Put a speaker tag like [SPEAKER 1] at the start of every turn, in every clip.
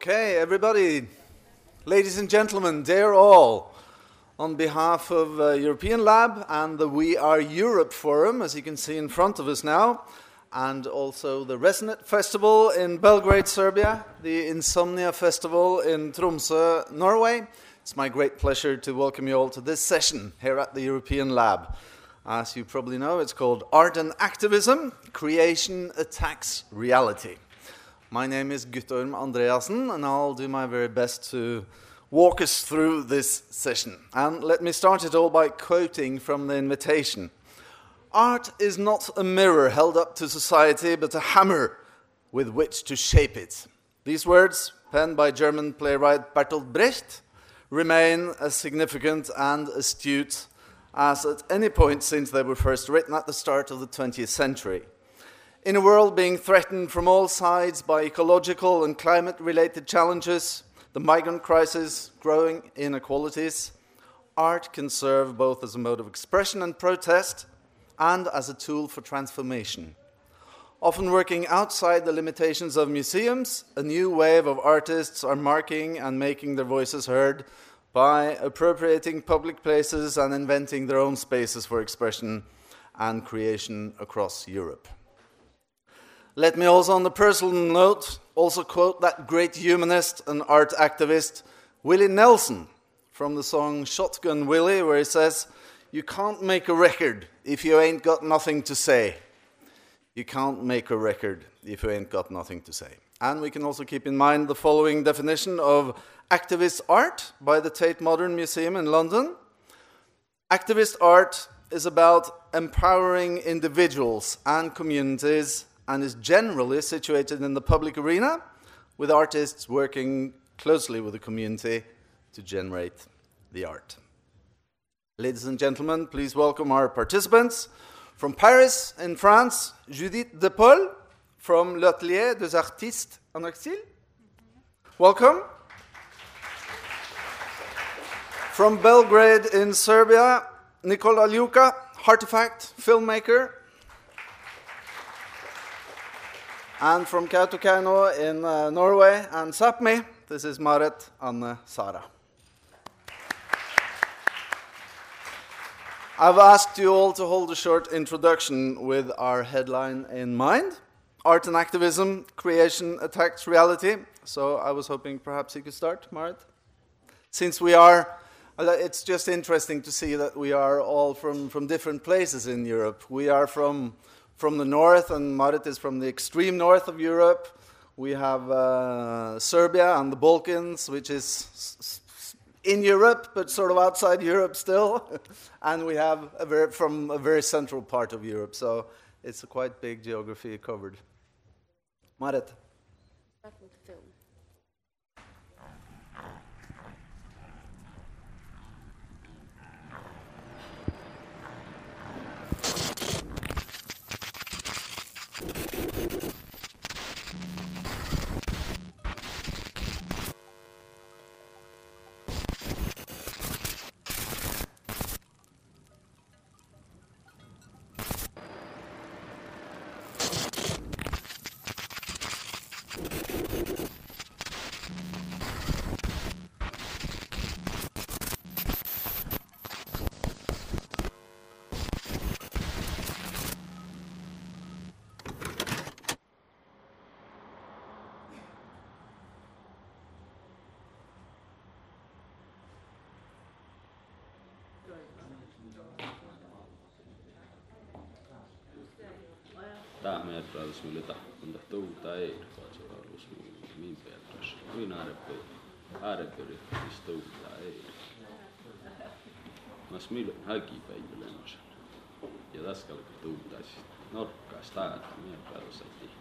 [SPEAKER 1] Okay, everybody, ladies and gentlemen, dear all, on behalf of uh, European Lab and the We Are Europe Forum, as you can see in front of us now, and also the Resonate Festival in Belgrade, Serbia, the Insomnia Festival in Tromsø, Norway. It's my great pleasure to welcome you all to this session here at the European Lab. As you probably know, it's called Art and Activism Creation Attacks Reality. My name is Guttorm Andreassen, and I'll do my very best to walk us through this session. And let me start it all by quoting from the invitation Art is not a mirror held up to society, but a hammer with which to shape it. These words, penned by German playwright Bertolt Brecht, remain as significant and astute as at any point since they were first written at the start of the 20th century. In a world being threatened from all sides by ecological and climate related challenges, the migrant crisis, growing inequalities, art can serve both as a mode of expression and protest and as a tool for transformation. Often working outside the limitations of museums, a new wave of artists are marking and making their voices heard by appropriating public places and inventing their own spaces for expression and creation across Europe. Let me also, on the personal note, also quote that great humanist and art activist Willie Nelson from the song Shotgun Willie, where he says, You can't make a record if you ain't got nothing to say. You can't make a record if you ain't got nothing to say. And we can also keep in mind the following definition of activist art by the Tate Modern Museum in London. Activist art is about empowering individuals and communities and is generally situated in the public arena, with artists working closely with the community to generate the art. Ladies and gentlemen, please welcome our participants. From Paris, in France, Judith Depaule from L'Atelier des Artistes en Exil. Welcome. From Belgrade, in Serbia, Nikola Ljuka, Heartefact filmmaker, And from Kautokeino in uh, Norway and Sápmi, this is Marit Anne Sara. I've asked you all to hold a short introduction with our headline in mind Art and Activism Creation Attacks Reality. So I was hoping perhaps you could start, Marit. Since we are, it's just interesting to see that we are all from, from different places in Europe. We are from from the north, and Marit is from the extreme north of Europe. We have uh, Serbia and the Balkans, which is in Europe, but sort of outside Europe still. and we have a very, from a very central part of Europe. So it's a quite big geography covered. Marit.
[SPEAKER 2] ta med drar smule ta kun ta tuuta ei vaan se on smule min pedras min arpe arpe is tuuta ei mas mil haki päivä lennäs ja taskalla tuuta siis norkkaa staat minä päätös
[SPEAKER 3] ei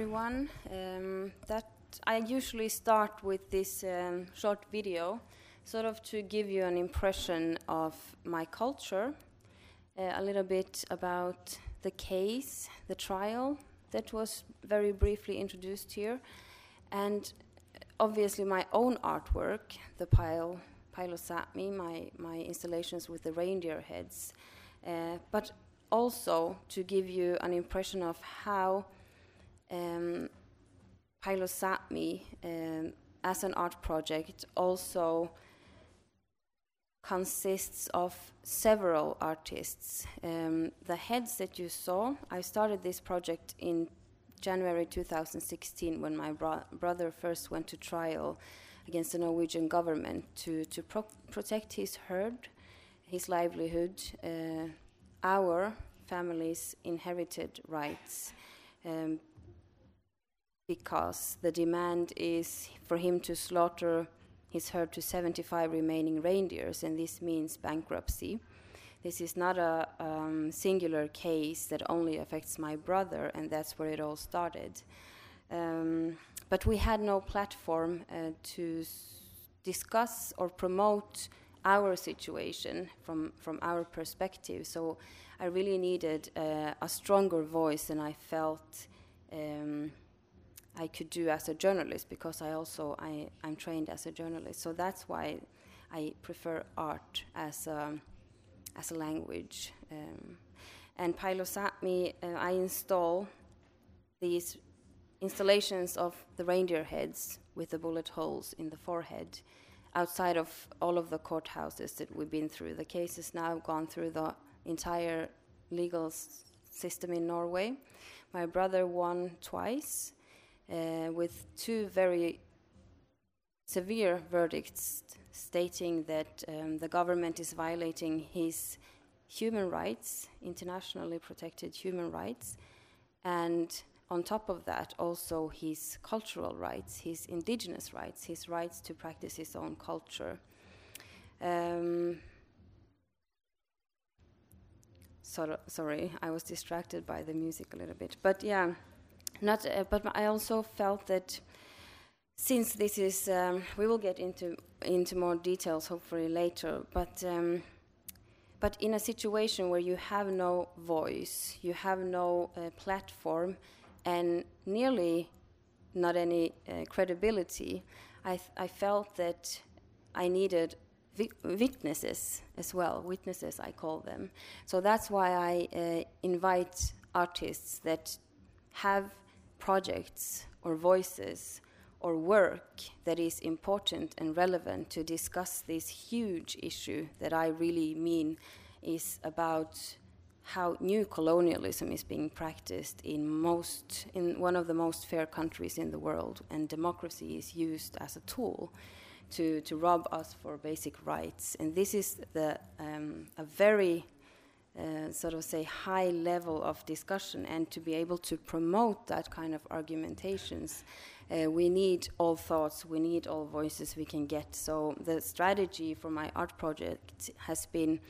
[SPEAKER 3] everyone. Um, that I usually start with this um, short video, sort of to give you an impression of my culture, uh, a little bit about the case, the trial that was very briefly introduced here, and obviously my own artwork, the pile, Pilo Sapmi, my, my installations with the reindeer heads, uh, but also to give you an impression of how um, Pile o' Sápmi um, as an art project also consists of several artists. Um, the heads that you saw, I started this project in January 2016 when my bro brother first went to trial against the Norwegian government to, to pro protect his herd, his livelihood, uh, our family's inherited rights. Um, because the demand is for him to slaughter his herd to 75 remaining reindeers, and this means bankruptcy. This is not a um, singular case that only affects my brother, and that's where it all started. Um, but we had no platform uh, to discuss or promote our situation from, from our perspective. So I really needed uh, a stronger voice, and I felt um, I could do as a journalist because I also I, I'm trained as a journalist. So that's why I prefer art as a, as a language. Um, and Pile o' Sápmi, uh, I install these installations of the reindeer heads with the bullet holes in the forehead outside of all of the courthouses that we've been through. The case has now gone through the entire legal system in Norway. My brother won twice with two very severe verdicts stating that um, the government is violating his human rights, internationally protected human rights, and on top of that, also his cultural rights, his indigenous rights, his rights to practice his own culture. Um, so, sorry, I was distracted by the music a little bit. But yeah, not, uh, but I also felt that since this is, um, we will get into into more details hopefully later. But um, but in a situation where you have no voice, you have no uh, platform, and nearly not any uh, credibility, I, I felt that I needed witnesses as well. Witnesses, I call them. So that's why I uh, invite artists that have projects or voices or work that is important and relevant to discuss this huge issue that I really mean is about how new colonialism is being practiced in most in one of the most fair countries in the world. And democracy is used as a tool to, to rob us for basic rights. And this is the um, a very uh, sort of say high level of discussion and to be able to promote that kind of argumentations uh, we need all thoughts we need all voices we can get. So the strategy for my art project has been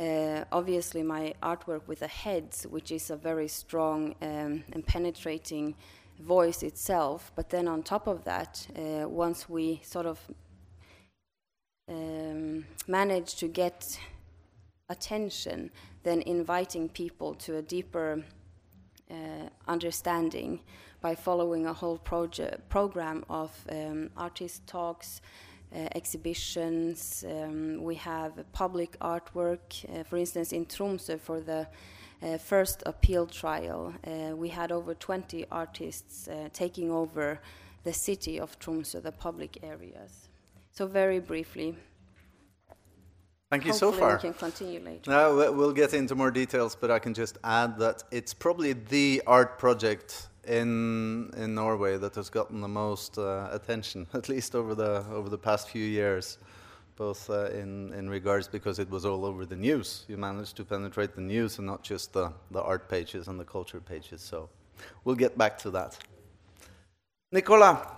[SPEAKER 3] uh, obviously my artwork with the heads which is a very strong um, and penetrating voice itself. But then on top of that uh, once we sort of um, manage to get attention than inviting people to a deeper uh, understanding by following a whole project program of um, artist talks, uh, exhibitions. Um, we have public artwork, uh, for instance, in Tromsø for the uh, first appeal trial. Uh, we had over 20 artists uh, taking over the city of Tromsø, the public areas. So, very briefly,
[SPEAKER 1] Thank you so far.
[SPEAKER 3] we can continue later.
[SPEAKER 1] No, we'll get into more details, but I can just add that it's probably the art project in in Norway that has gotten the most uh, attention, at least over the over the past few years, both uh, in in regards because it was all over the news. You managed to penetrate the news and not just the the art pages and the culture pages. So, we'll get back to that. Nicola,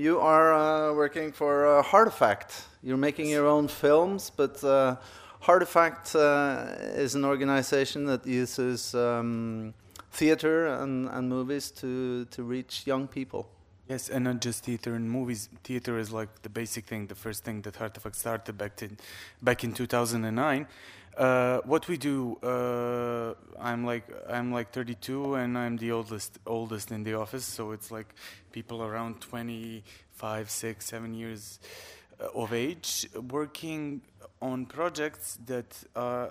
[SPEAKER 1] you are uh, working for uh, Heartefact. You're making your own films, but uh, Heartefact uh, is an organization that uses um, theater and, and movies to, to reach young people.
[SPEAKER 4] Yes, and not just theater and movies. Theater is like the basic thing, the first thing that Heartefact started back in back in 2009. Uh, what we do, uh, I'm like I'm like 32 and I'm the oldest oldest in the office, so it's like people around 25, 6, 7 years uh, of age working on projects that uh,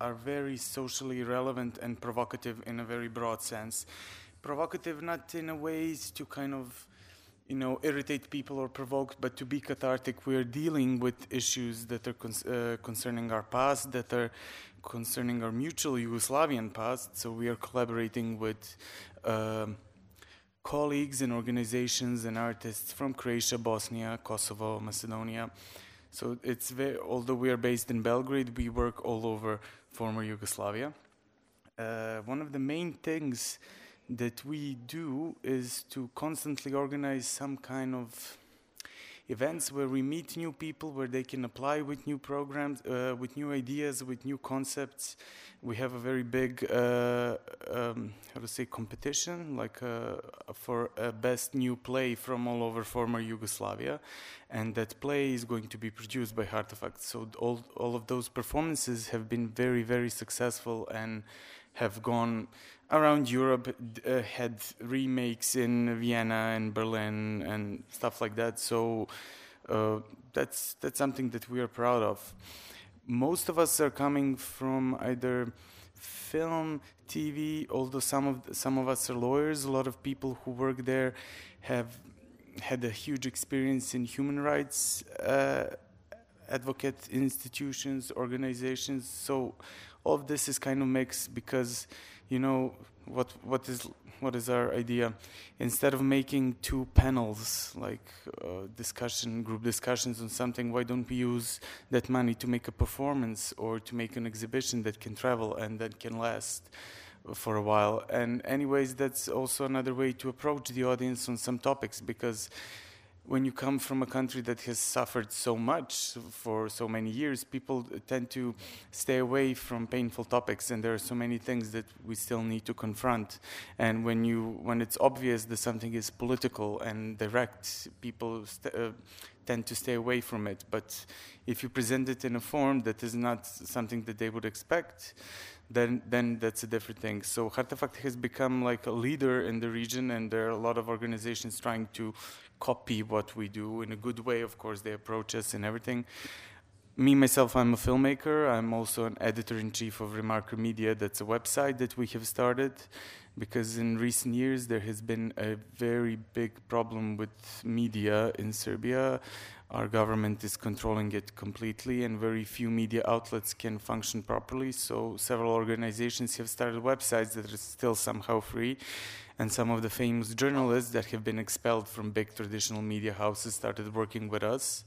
[SPEAKER 4] are very socially relevant and provocative in a very broad sense. Provocative not in a ways to kind of you know, irritate people or provoke, but to be cathartic, we are dealing with issues that are con- uh, concerning our past, that are concerning our mutual Yugoslavian past. So we are collaborating with uh, colleagues and organizations and artists from Croatia, Bosnia, Kosovo, Macedonia. So it's very, although we are based in Belgrade, we work all over former Yugoslavia. Uh, one of the main things that we do is to constantly organize some kind of events where we meet new people, where they can apply with new programs, uh, with new ideas, with new concepts. We have a very big, uh, um, how to say, competition, like uh, for a best new play from all over former Yugoslavia, and that play is going to be produced by Heartefact. So all all of those performances have been very, very successful and have gone around Europe, uh, had remakes in Vienna and Berlin and stuff like that. So uh, that's that's something that we are proud of. Most of us are coming from either film, TV. Although some of some of us are lawyers, a lot of people who work there have had a huge experience in human rights. Uh, advocate institutions, organizations. So all of this is kind of mixed because you know what what is what is our idea? Instead of making two panels like uh, discussion group discussions on something why don't we use that money to make a performance or to make an exhibition that can travel and that can last for a while? And anyways that's also another way to approach the audience on some topics because when you come from a country that has suffered so much for so many years, people tend to stay away from painful topics, and there are so many things that we still need to confront. And when you, when it's obvious that something is political and direct, people uh, tend to stay away from it. But if you present it in a form that is not something that they would expect, then then that's a different thing. So Heartefact has become like a leader in the region, and there are a lot of organizations trying to copy what we do in a good way. Of course, they approach us and everything. Me, myself, I'm a filmmaker. I'm also an editor in chief of Remarker Media. That's a website that we have started because in recent years there has been a very big problem with media in Serbia. Our government is controlling it completely, and very few media outlets can function properly. So, several organizations have started websites that are still somehow free and some of the famous journalists that have been expelled from big traditional media houses started working with us.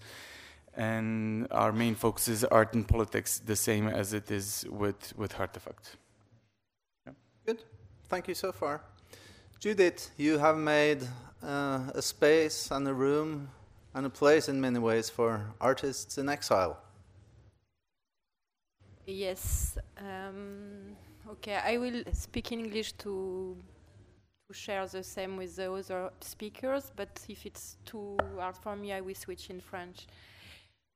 [SPEAKER 4] And our main focus is art and politics, the same as it is with, with Heartefact.
[SPEAKER 1] Yeah. Good. Thank you so far. Judith, you have made uh, a space and a room and a place in many ways for artists in exile.
[SPEAKER 5] Yes. Um, okay, I will speak in English to to share the same with the other speakers, but if it's too hard for me, I will switch in French.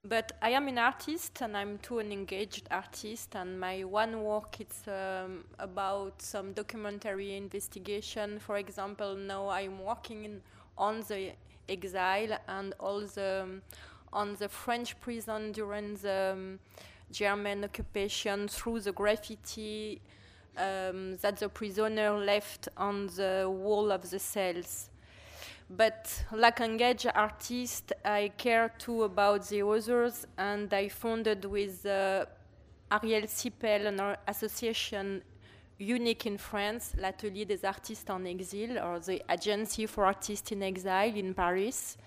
[SPEAKER 5] But I am an artist, and I'm too an engaged artist, and my one work is um, about some documentary investigation. For example, now I'm working in, on the exile and all the um, on the French prison during the um, German occupation through the graffiti um, that the prisoner left on the wall of the cells. But like engaged artist, I care too about the others, and I founded with uh, Ariel Cypel an association unique in France, l'Atelier des Artistes en Exil, or the Agency for Artists in Exile in Paris.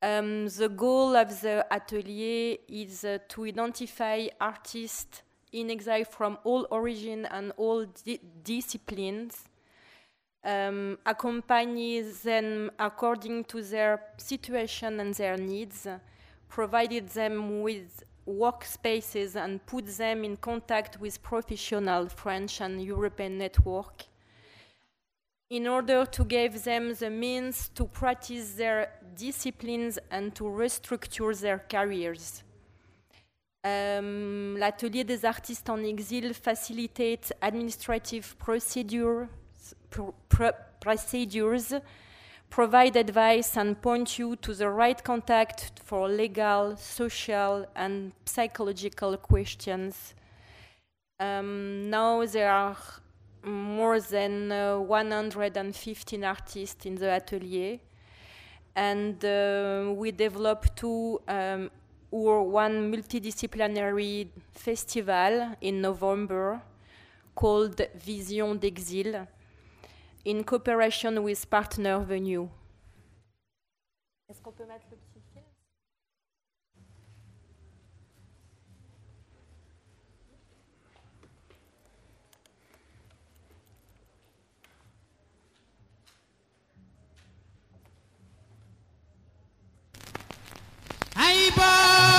[SPEAKER 5] Um, the goal of the atelier is uh, to identify artists in exile from all origin and all di disciplines, um, accompany them according to their situation and their needs, provided them with workspaces and put them in contact with professional French and European network. in order to give them the means to practice their disciplines and to restructure their careers. Um, L'atelier des artistes en exil facilitates administrative procedures, pr- pr- procedures, provide advice and point you to the right contact for legal, social, and psychological questions. Um, now there are more than uh, 115 artists in the atelier, and uh, we developed two um, or one multidisciplinary festival in November called Visions d'Exil in cooperation with Partner Venue. Est-ce qu'on peut mettre le petit film
[SPEAKER 6] Aibo,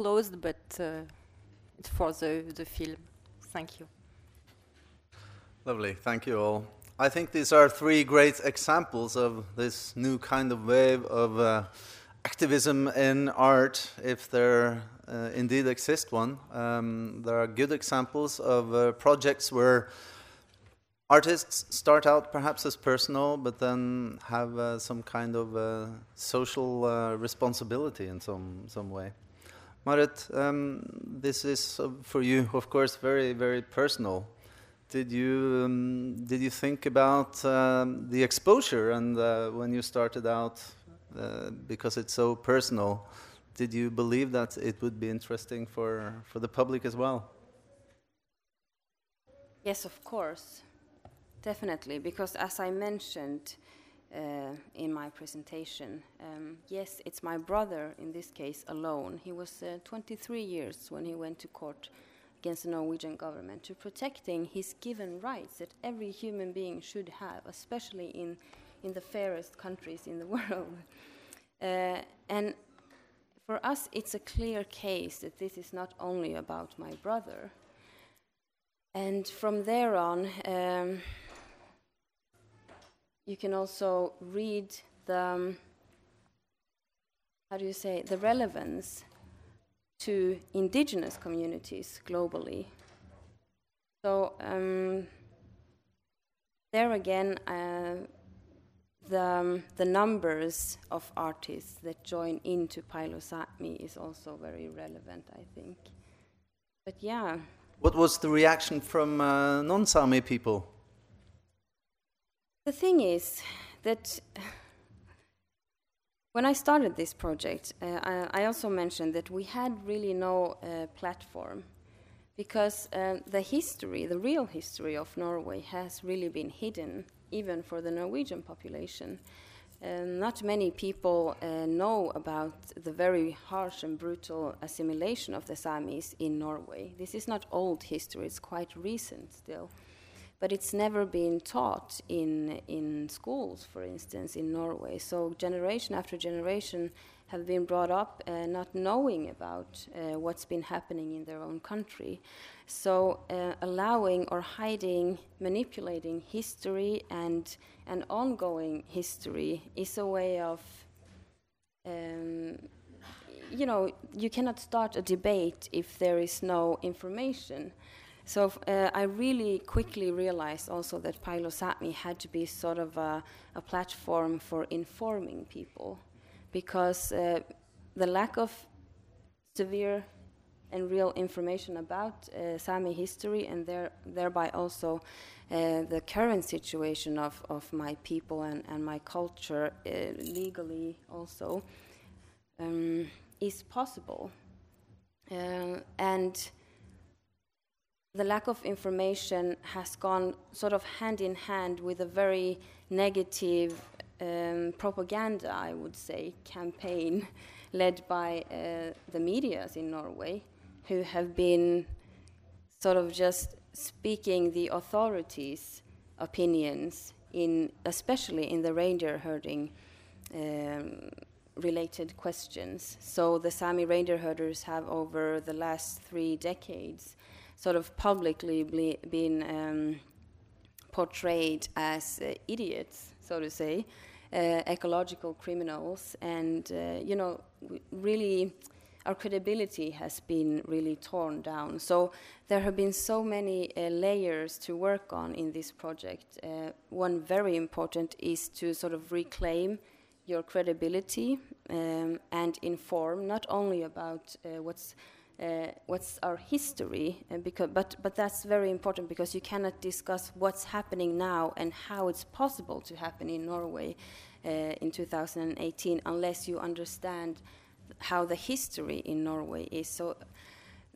[SPEAKER 5] closed, but uh, it's for the, the film. Thank you.
[SPEAKER 1] Lovely, thank you all. I think these are three great examples of this new kind of wave of uh, activism in art, if there uh, indeed exists one. Um, there are good examples of uh, projects where artists start out perhaps as personal, but then have uh, some kind of uh, social responsibility in some, some way. Marit, um, this is uh, for you, of course, very, very personal. Did you um, did you think about um, the exposure and uh, when you started out, uh, because it's so personal? Did you believe that it would be interesting for for the public as well?
[SPEAKER 3] Yes, of course, definitely, because as I mentioned uh, in my presentation, um, yes, it's my brother in this case alone. He was uh, 23 years when he went to court against the Norwegian government to protecting his given rights that every human being should have, especially in, in the fairest countries in the world. Uh, and for us, it's a clear case that this is not only about my brother. And from there on, um, you can also read the, um, how do you say, the relevance to indigenous communities globally. So um, there again, uh, the, um, the numbers of artists that join into Pile o' Sápmi is also very relevant, I think. But yeah,
[SPEAKER 1] What was the reaction from uh, non-Sami people?
[SPEAKER 3] The thing is that when I started this project, uh, I, I also mentioned that we had really no uh, platform because uh, the history, the real history of Norway, has really been hidden, even for the Norwegian population. Uh, not many people uh, know about the very harsh and brutal assimilation of the Samis in Norway. This is not old history, it's quite recent still. But it's never been taught in in schools, for instance, in Norway. So generation after generation have been brought up uh, not knowing about uh, what's been happening in their own country. So uh, allowing or hiding, manipulating history and an ongoing history is a way of um, you know, you cannot start a debate if there is no information. So uh, I really quickly realized also that Pile o' Sápmi had to be sort of a, a platform for informing people, because uh, the lack of severe and real information about uh, Sami history and there, thereby also uh, the current situation of, of my people and, and my culture uh, legally also um, is possible. Uh, and the lack of information has gone sort of hand in hand with a very negative um, propaganda, I would say, campaign led by uh, the medias in Norway, who have been sort of just speaking the authorities' opinions in, especially in the reindeer herding um, related questions. So the Sami reindeer herders have, over the last three decades, sort of publicly ble- been um, portrayed as uh, idiots, so to say, uh, ecological criminals, and uh, you know, really. Our credibility has been really torn down. So there have been so many uh, layers to work on in this project. Uh, one very important is to sort of reclaim your credibility um, and inform not only about uh, what's what's our history, uh, because, but, but that's very important because you cannot discuss what's happening now and how it's possible to happen in Norway uh, in 2018 unless you understand how the history in Norway is. So,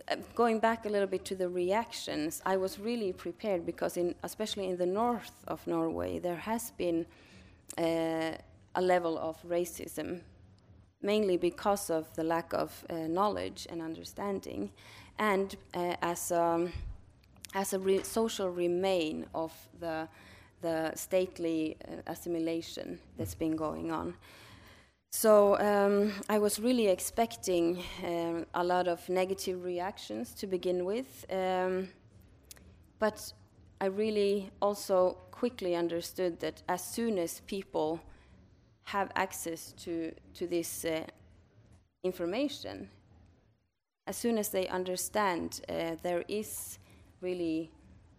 [SPEAKER 3] uh, going back a little bit to the reactions, I was really prepared because, in, especially in the north of Norway, there has been uh, a level of racism mainly because of the lack of uh, knowledge and understanding, and uh, as a, as a re social remain of the, the stately uh, assimilation that's been going on. So um, I was really expecting um, a lot of negative reactions to begin with, um, but I really also quickly understood that as soon as people have access to, to this uh, information, as soon as they understand uh, there is really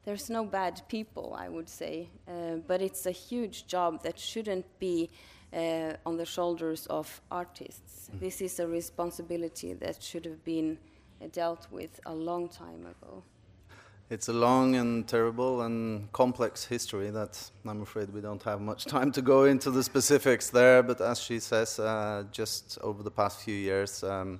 [SPEAKER 3] there's no bad people i would say uh, but it's a huge job that shouldn't be uh, on the shoulders of artists. Mm. this is a responsibility that should have been uh, dealt with a long time ago
[SPEAKER 1] it's a long and terrible and complex history that I'm afraid we don't have much time to go into the specifics there. But as she says, uh, just over the past few years, um,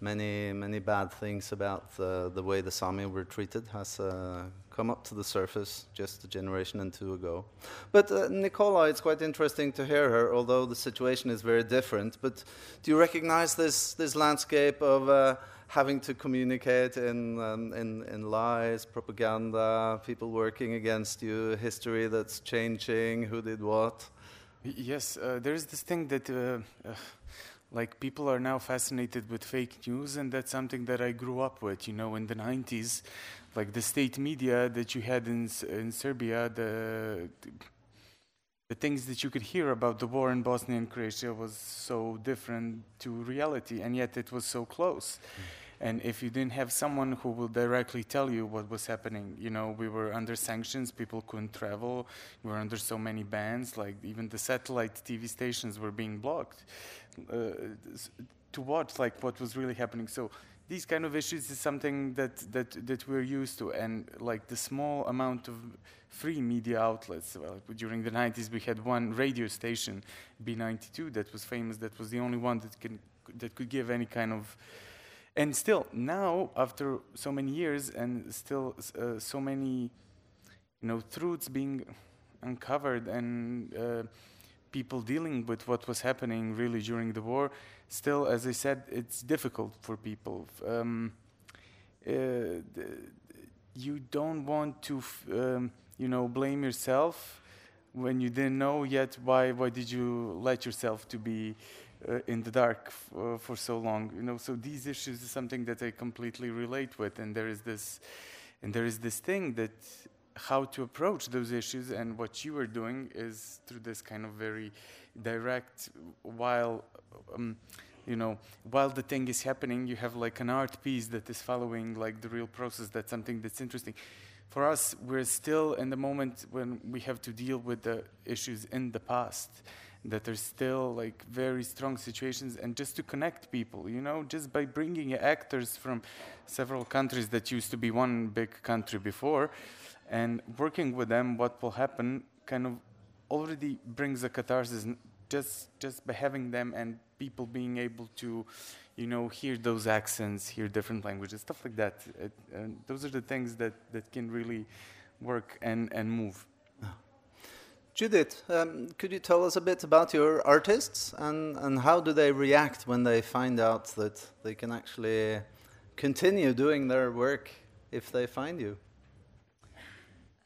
[SPEAKER 1] many many bad things about the, the way the Sami were treated has uh, come up to the surface just a generation and two ago. But uh, Nicola, it's quite interesting to hear her, although the situation is very different. But do you recognize this this landscape of uh, having to communicate in, um, in, in lies, propaganda, people working against you, history that's changing, who did what.
[SPEAKER 4] Yes, uh, there's this thing that. Uh, uh, like people are now fascinated with fake news and that's something that i grew up with you know in the 90s like the state media that you had in, in serbia the, the things that you could hear about the war in bosnia and croatia was so different to reality and yet it was so close mm. And if you didn't have someone who will directly tell you what was happening, you know, we were under sanctions, people couldn't travel, we were under so many bans, like even the satellite TV stations were being blocked uh, to watch like what was really happening. So these kind of issues is something that, that, that we're used to. And like the small amount of free media outlets, well, during the 90s we had one radio station, B92, that was famous, that was the only one that, can, that could give any kind of and still now after so many years and still uh, so many you know truths being uncovered and uh, people dealing with what was happening really during the war still as i said it's difficult for people. Um, uh, you don't want to um, you know, blame yourself when you didn't know yet why why did you let yourself to be uh, in the dark uh, for so long you know? So these issues is something that i completely relate with and there is this and there is this thing that how to approach those issues and what you are doing is through this kind of very direct while um, you know while the thing is happening you have like an art piece that is following like the real process. That's something that's interesting. For us we're still in the moment when we have to deal with the issues in the past that there's still like very strong situations. And just to connect people you know just by bringing actors from several countries that used to be one big country before and working with them what will happen kind of already brings a catharsis just just by having them and people being able to you know hear those accents hear different languages stuff like that. It, those are the things that that can really work and and move.
[SPEAKER 1] Judith, um, could you tell us a bit about your artists and, and how do they react when they find out that they can actually continue doing their work if they find you?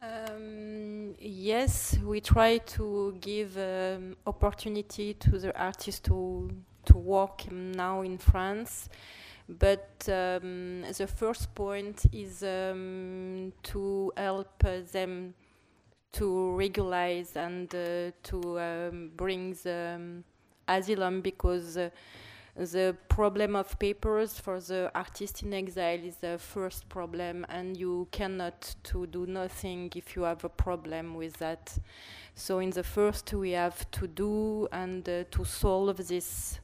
[SPEAKER 5] Um, yes, we try to give um, opportunity to the artists to to work now in France, but um, the first point is um, to help uh, them to regularize and uh, to um, bring the um, asylum because. Uh, the problem of papers for the artist in exile is the first problem and you cannot to do nothing if you have a problem with that. So in the first we have to do and uh, to solve this.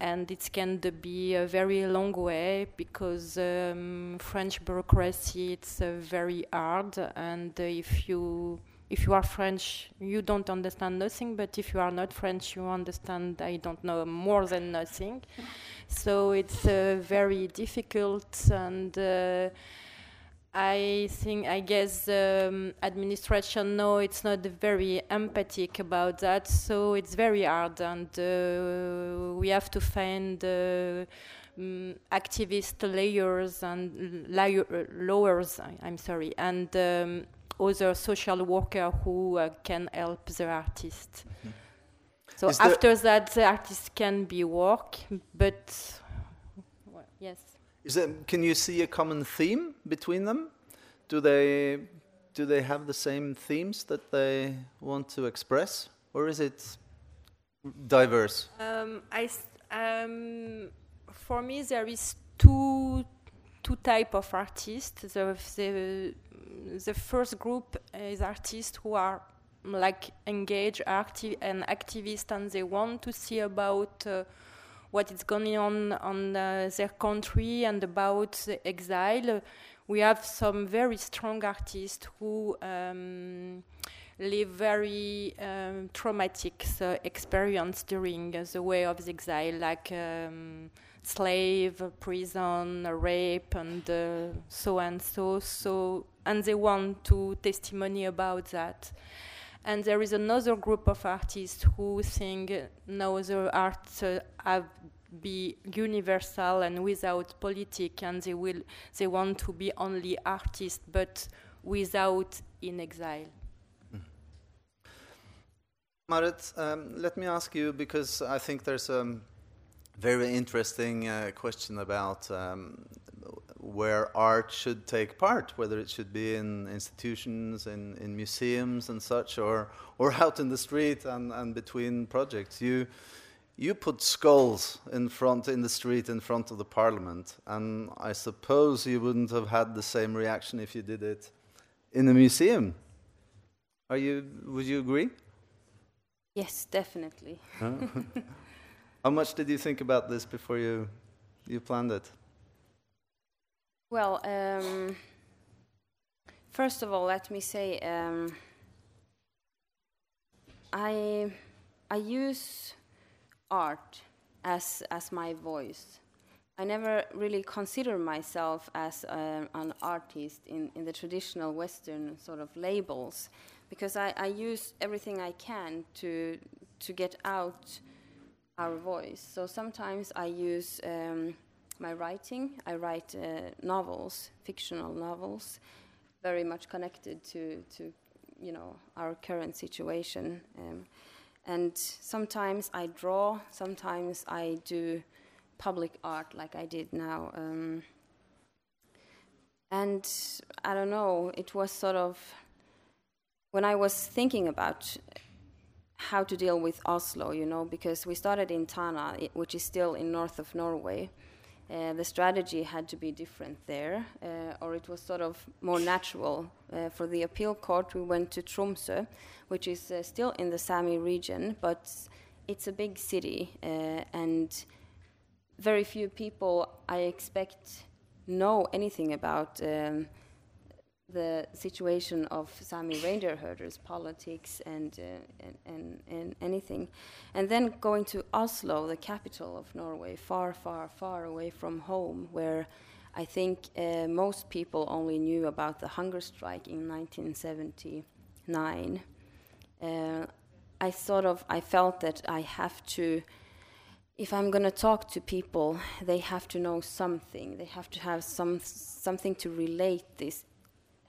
[SPEAKER 5] And it can be a very long way because um, french bureaucracy it's uh, very hard. And if you if you are French, you don't understand nothing, but if you are not French, you understand, I don't know, more than nothing. so it's uh, very difficult, and uh, I think, I guess, um, administration, no, it's not very empathic about that, so it's very hard, and uh, we have to find uh, um, activist layers and layer, uh, lowers, I, I'm sorry, and um, other social worker who uh, can help the artist. So
[SPEAKER 1] Is there-
[SPEAKER 5] after that, the artist can be work, but well, yes.
[SPEAKER 1] Is it, can you see a common theme between them? Do they, do they have the same themes that they want to express? Or is it diverse?
[SPEAKER 5] Um, I s- um, for me, there is two two type of artists. The, the the first group is artists who are like engaged active and activists, and they want to see about uh, what is going on on uh, their country and about the exile. We have some very strong artists who. Um, live very um, traumatic uh, experience during uh, the way of the exile, like um, slave, prison, rape, and uh, so and so. So, and they want to testimony about that. And there is another group of artists who think no, the art uh, have be universal and without politic, and they will they want to be only artists, but without in exile.
[SPEAKER 1] Marit, um, let me ask you because I think there's a very interesting uh, question about um, where art should take part, whether it should be in institutions, in, in museums and such, or, or out in the street and, and between projects. You, you put skulls in front in the street in front of the parliament, and I suppose you wouldn't have had the same reaction if you did it in a museum. Are you? Would you agree?
[SPEAKER 3] Yes, definitely.
[SPEAKER 1] How much did you think about this before you you planned it?
[SPEAKER 3] Well, um, first of all, let me say um, I I use art as as my voice. I never really consider myself as um an artist in, in the traditional Western sort of labels, because I, I use everything I can to to get out our voice. So sometimes I use um, my writing. I write uh, novels, fictional novels, very much connected to to you know our current situation. Um, and sometimes I draw, sometimes I do public art like I did now. Um, and I don't know, it was sort of when I was thinking about how to deal with Oslo, you know, because we started in Tana, which is still in north of Norway. Uh, the strategy had to be different there, uh, or it was sort of more natural. Uh, for the appeal court, we went to Tromsø, which is uh, still in the Sami region, but it's a big city, uh, and very few people, I expect, know anything about um, the situation of Sami reindeer herders, politics, and, uh, and, and, and anything. And then going to Oslo, the capital of Norway, far, far, far away from home, where I think uh, most people only knew about the hunger strike in 1979. Uh, I sort of I felt that I have to if I'm going to talk to people, they have to know something. They have to have some something to relate this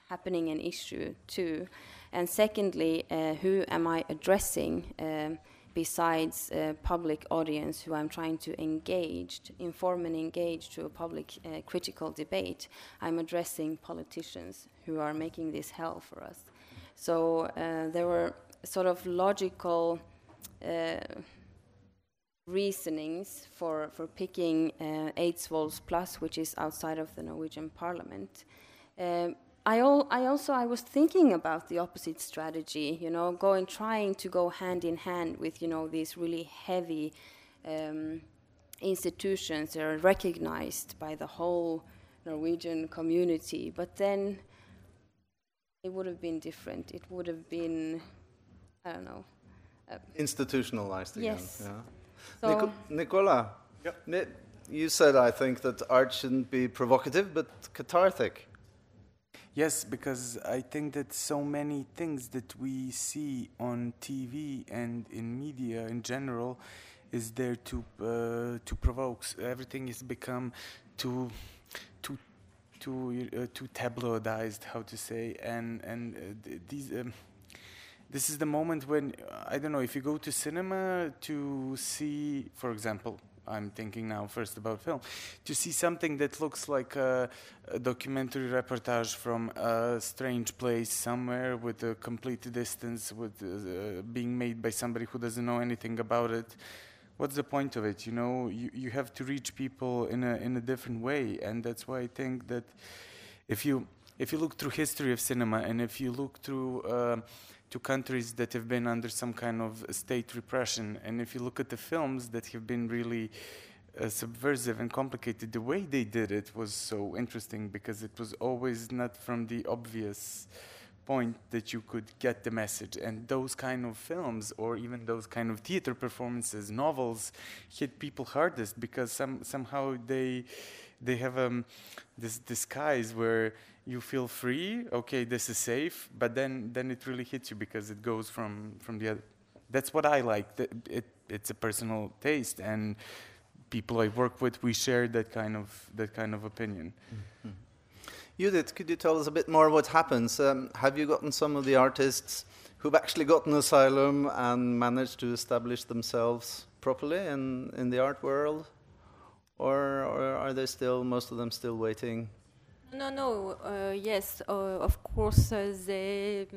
[SPEAKER 3] happening an issue to. And secondly, uh, who am I addressing um, besides a public audience who I'm trying to engage, to inform and engage to a public uh, critical debate? I'm addressing politicians who are making this hell for us. So uh, there were sort of logical uh, reasonings for, for picking uh, Eidsvolls plass, which is outside of the Norwegian parliament. Um, I, al- I also I was thinking about the opposite strategy, you know, going trying to go hand in hand with you know these really heavy um, institutions that are recognized by the whole Norwegian community. But then it would have been different. It would have been, I don't know.
[SPEAKER 1] Institutionalized again.
[SPEAKER 3] Yes.
[SPEAKER 1] Yeah.
[SPEAKER 3] So
[SPEAKER 1] Nico- Nicola, Ni- you said, I think, that art shouldn't be provocative but cathartic.
[SPEAKER 4] Yes, because I think that so many things that we see on TV and in media in general is there to uh, to provoke. Everything has become too too too uh, too tabloidized, how to say, and and uh, these. Um, this is the moment when uh, I don't know if you go to cinema to see, for example, I'm thinking now first about film, to see something that looks like a, a documentary reportage from a strange place somewhere with a complete distance, with uh, being made by somebody who doesn't know anything about it. What's the point of it? You know, you, you have to reach people in a in a different way, and that's why I think that if you if you look through history of cinema and if you look through uh, to countries that have been under some kind of state repression, and if you look at the films that have been really uh, subversive and complicated, the way they did it was so interesting because it was always not from the obvious point that you could get the message. And those kind of films, or even those kind of theater performances, novels, hit people hardest because some somehow they they have um, this disguise where you feel free. Okay, this is safe, but then then it really hits you because it goes from from the other. That's what I like. It, it's a personal taste, and people I work with, we share that kind of that kind of opinion.
[SPEAKER 1] Judith, could you tell us a bit more what happens? Um, have you gotten some of the artists who've actually gotten asylum and managed to establish themselves properly in, in the art world? Or, or are they still, most of them still waiting?
[SPEAKER 5] No, no. Uh, yes, uh, of course, uh, they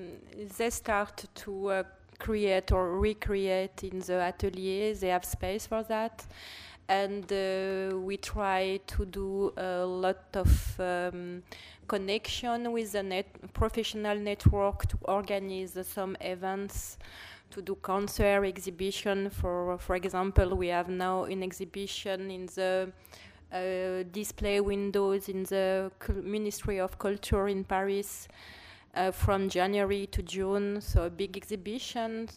[SPEAKER 5] they start to uh, create or recreate in the atelier. They have space for that, and uh, we try to do a lot of um, connection with the net professional network to organize some events to do concert exhibition for for example we have now an exhibition in the uh, display windows in the Ministry of Culture in Paris uh, from January to June, so a big exhibition.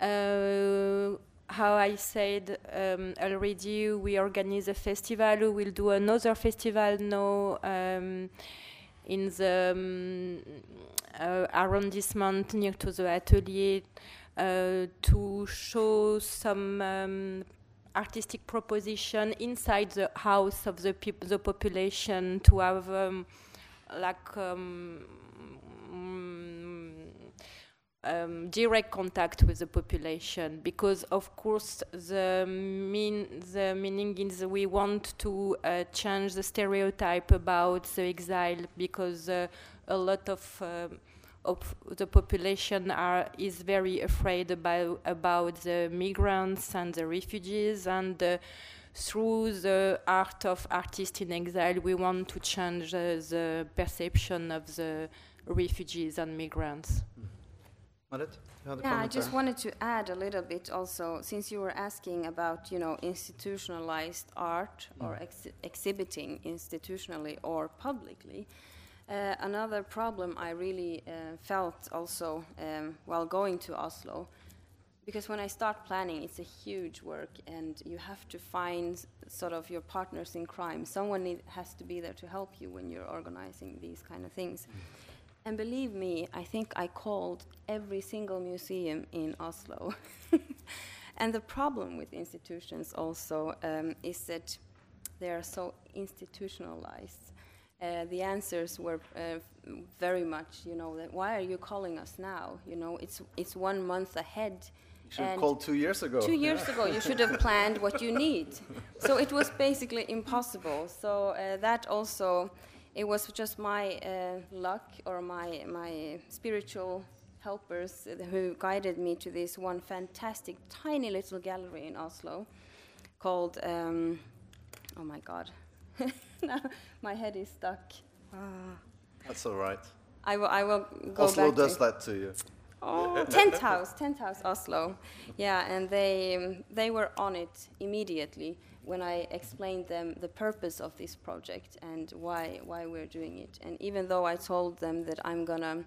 [SPEAKER 5] Uh, how I said um, already, we organize a festival. We will do another festival now um, in the um, uh, arrondissement near to the atelier uh, to show some um, artistic proposition inside the house of the peop- the population to have um, like um, mm, um direct contact with the population. Because of course the mean the meaning is we want to uh, change the stereotype about the exile because uh, a lot of uh, of the population are is very afraid about about the migrants and the refugees and uh, through the art of artists in exile we want to change uh, the perception of the refugees and migrants
[SPEAKER 1] Marit, you had a
[SPEAKER 3] Yeah, I just
[SPEAKER 1] there?
[SPEAKER 3] wanted to add a little bit also, since you were asking about, you know, institutionalized art or ex- exhibiting institutionally or publicly. Uh, another problem I really uh, felt also um, while going to Oslo, because when I start planning, it's a huge work, and you have to find sort of your partners in crime. Someone need, has to be there to help you when you're organizing these kind of things. And believe me, I think I called every single museum in Oslo. and the problem with institutions also um, is that they are so institutionalized. Uh, the answers were uh, very much, you know, that why are you calling us now? You know, it's it's one month ahead.
[SPEAKER 1] You should have called two years ago.
[SPEAKER 3] Two years ago, you should have planned what you need. So it was basically impossible. So uh, that also, it was just my uh, luck or my my spiritual helpers who guided me to this one fantastic tiny little gallery in Oslo, called. Um, oh my God, now my head is stuck. Ah.
[SPEAKER 1] That's all right.
[SPEAKER 3] I will. I will go
[SPEAKER 1] Oslo
[SPEAKER 3] back to
[SPEAKER 1] does that to you.
[SPEAKER 3] Oh, Tenthaus, Tent House Oslo. Yeah, and they um, they were on it immediately when I explained them the purpose of this project and why why we're doing it. And even though I told them that I'm gonna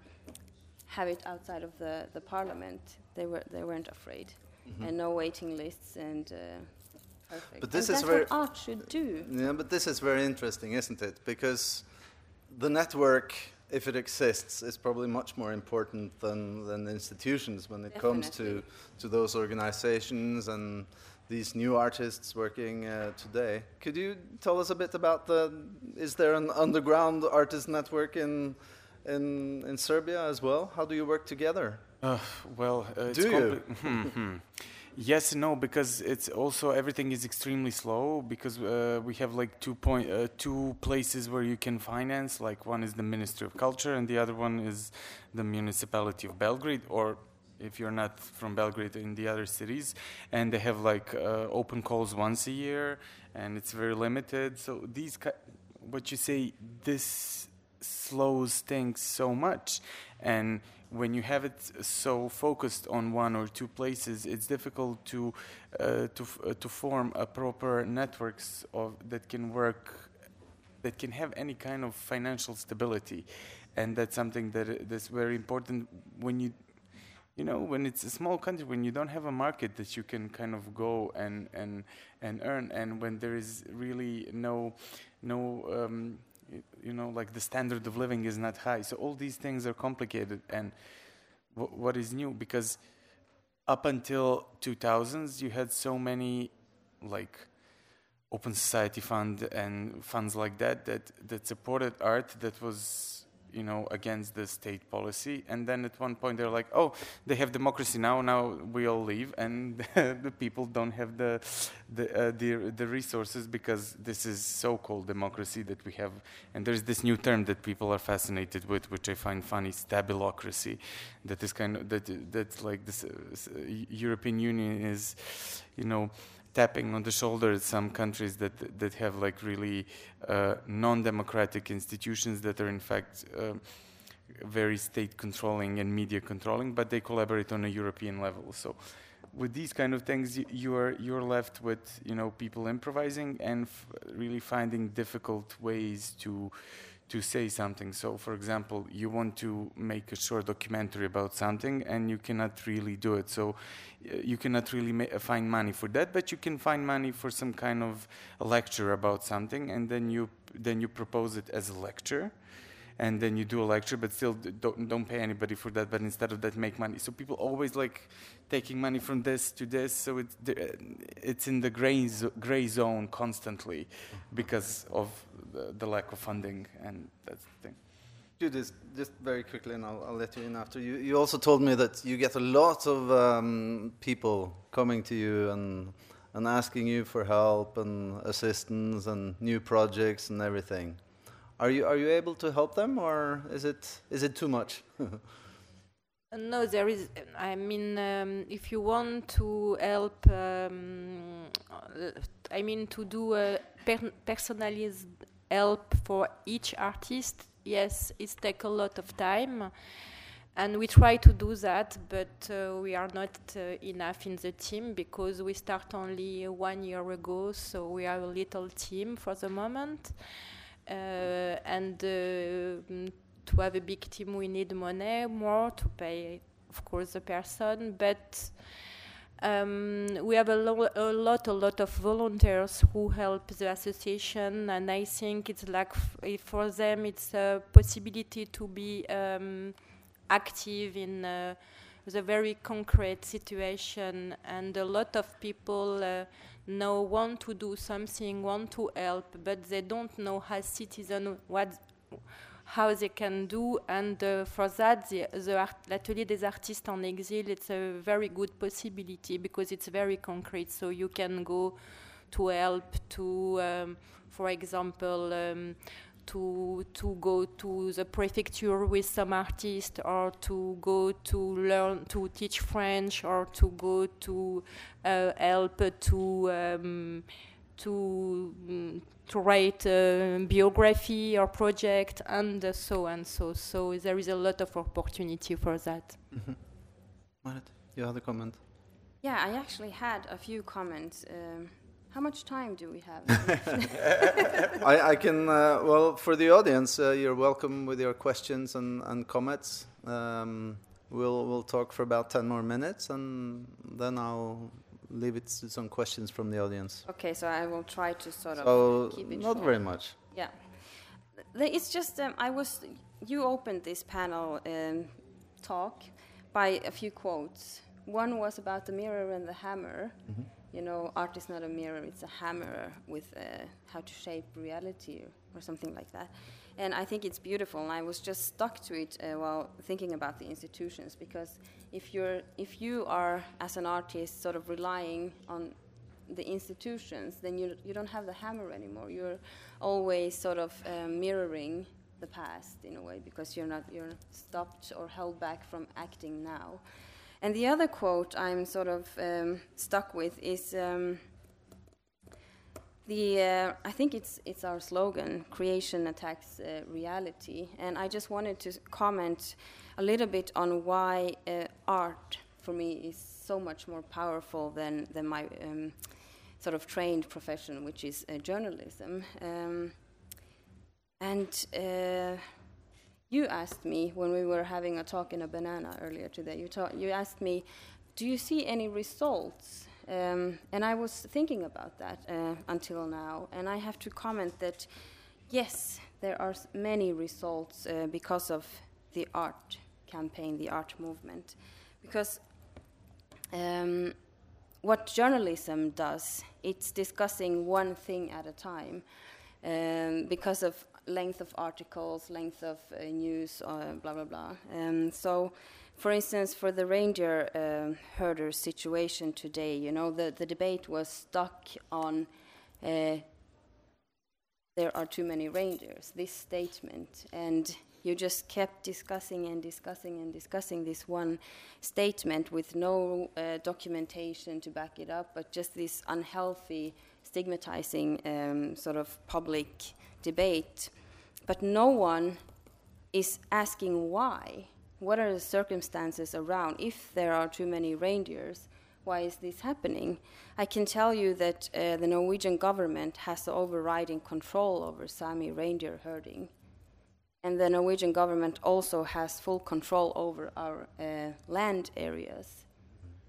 [SPEAKER 3] have it outside of the, the parliament, they were they weren't afraid, and no waiting lists and. Uh, Perfect.
[SPEAKER 1] But this
[SPEAKER 3] and
[SPEAKER 1] is
[SPEAKER 3] that's
[SPEAKER 1] very-
[SPEAKER 3] what art should do.
[SPEAKER 1] Yeah, but this is very interesting, isn't it? Because the network, if it exists, is probably much more important than, than institutions when it comes to, to those organizations and these new artists working uh, today. Could you tell us a bit about the? Is there an underground artist network in in in Serbia as well? How do you work together?
[SPEAKER 4] Uh, well, uh, it's
[SPEAKER 1] Do you?
[SPEAKER 4] Yes, no, because it's also everything is extremely slow because uh, we have like two point uh, two places where you can finance. Like one is the Ministry of Culture, and the other one is the municipality of Belgrade, or if you're not from Belgrade, in the other cities, and they have like uh, open calls once a year, and it's very limited. So these, what you say, this slows things so much and when you have it so focused on one or two places it's difficult to uh, to uh, to form a proper networks of that can work that can have any kind of financial stability. And that's something that that's very important when you you know when it's a small country when you don't have a market that you can kind of go and and and earn. And when there is really no no um, you know like the standard of living is not high. So all these things are complicated. And wh- what is new? Because up until 2000s you had so many like open society fund and funds like that that that supported art that was you know against the state policy. And then at one point they're like oh they have democracy now now we all leave. And the people don't have the the uh, the, the resources because this is so-called democracy that we have. And there's this new term that people are fascinated with which i find funny stabilocracy. That is kind of that that's like this uh, uh, european union is you know tapping on the shoulder at some countries that that have like really uh, non-democratic institutions that are in fact uh, very state controlling and media controlling, but they collaborate on a European level. So with these kind of things, you, are you're left with you know people improvising and really finding difficult ways to to say something. So, for example, you want to make a short documentary about something, and you cannot really do it. So, uh, you cannot really ma- find money for that, but you can find money for some kind of lecture about something, and then you then you propose it as a lecture and then you do a lecture but still don't, don't pay anybody for that but instead of that make money so people always like taking money from this to this so it's it's in the gray, gray zone constantly because of the, the lack of funding and that's the thing
[SPEAKER 1] Judith, just very quickly, and I'll, I'll let you in after. You, you also told me that you get a lot of um, people coming to you and, and asking you for help and assistance and new projects and everything. Are you, are you able to help them, or is it, is it too much?
[SPEAKER 5] Uh, No, there is. I mean, um, if you want to help, um, uh, I mean, to do a per- personalized help for each artist, yes, it takes a lot of time. And we try to do that, but uh, we are not uh, enough in the team because we start only one year ago, so we are a little team for the moment. Uh, and uh, to have a big team, we need money more to pay, of course, the person. But um, we have a, lo- a lot, a lot of volunteers who help the association, and I think it's like f- for them it's a possibility to be um, active in. Uh, the very concrete situation, and a lot of people uh, know want to do something, want to help, but they don't know as citizens what how they can do. And uh, for that, the, l'atelier des artistes en exil, it's a very good possibility because it's very concrete. So you can go to help to, um, for example. Um, to to go to the prefecture with some artist or to go to learn to teach French or to go to uh, help to um, to mm, to write a biography or project and uh, so and so so there is a lot of opportunity for that
[SPEAKER 1] Marit, you had a comment.
[SPEAKER 3] Yeah, I actually had a few comments. Um, how much time do we have?
[SPEAKER 1] I, I can, uh, well, for the audience, uh, you're welcome with your questions and, and comments. Um, we'll, we'll talk for about 10 more minutes and then I'll leave it to some questions from the audience.
[SPEAKER 3] okay, so I will try to sort of
[SPEAKER 1] So,
[SPEAKER 3] keep it
[SPEAKER 1] not
[SPEAKER 3] short.
[SPEAKER 1] very much.
[SPEAKER 3] Yeah. It's just, um, I was, you opened this panel um, talk by a few quotes. One was about the mirror and the hammer. You know, art is not a mirror, it's a hammer with uh, how to shape reality or something like that. And I think it's beautiful, and I was just stuck to it uh, while thinking about the institutions because if you're, if you are as an artist sort of relying on the institutions, then you, you don't have the hammer anymore. You're always sort of um, mirroring the past in a way because you're not you're stopped or held back from acting now. And the other quote I'm sort of um, stuck with is um, the uh, I think it's it's our slogan: "Creation attacks uh, reality." And I just wanted to comment a little bit on why uh, art for me is so much more powerful than than my um, sort of trained profession, which is uh, journalism. Um, and uh, you asked me when we were having a talk in a banana earlier today. You, ta- you asked me, "Do you see any results?" Um, and I was thinking about that uh, until now, and I have to comment that yes, there are many results uh, because of the art campaign, the art movement, because. Um, what journalism does, it's discussing one thing at a time um, because of length of articles, length of uh, news, uh, blah blah blah. Um, so, for instance, for the reindeer um herder situation today, you know, the, the debate was stuck on uh, there are too many reindeers, this statement, and you just kept discussing and discussing and discussing this one statement with no uh, documentation to back it up, but just this unhealthy, stigmatizing um, sort of public debate. But no one is asking why. What are the circumstances around? If there are too many reindeers, why is this happening? I can tell you that uh, the Norwegian government has the overriding control over Sami reindeer herding. And the Norwegian government also has full control over our uh, land areas.